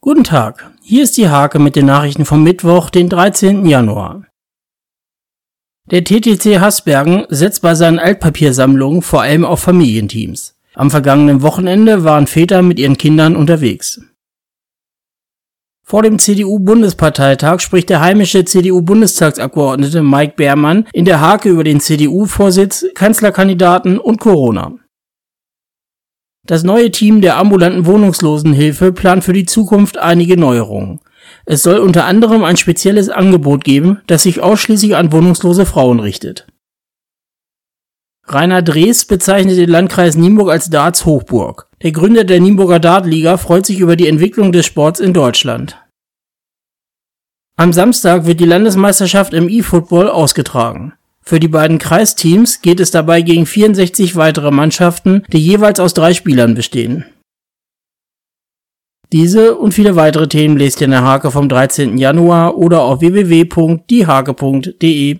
Guten Tag, hier ist die Hake mit den Nachrichten vom Mittwoch, den 13. Januar. Der TTC Hasbergen setzt bei seinen Altpapiersammlungen vor allem auf Familienteams. Am vergangenen Wochenende waren Väter mit ihren Kindern unterwegs. Vor dem CDU-Bundesparteitag spricht der heimische CDU-Bundestagsabgeordnete Mike Beermann in der Hake über den CDU-Vorsitz, Kanzlerkandidaten und Corona. Das neue Team der ambulanten Wohnungslosenhilfe plant für die Zukunft einige Neuerungen. Es soll unter anderem ein spezielles Angebot geben, das sich ausschließlich an wohnungslose Frauen richtet. Rainer Drees bezeichnet den Landkreis Nienburg als Darts Hochburg. Der Gründer der Nienburger Dartliga freut sich über die Entwicklung des Sports in Deutschland. Am Samstag wird die Landesmeisterschaft im E-Football ausgetragen. Für die beiden Kreisteams geht es dabei gegen 64 weitere Mannschaften, die jeweils aus drei Spielern bestehen. Diese und viele weitere Themen lest ihr in der Hake vom 13. Januar oder auf www.diehake.de.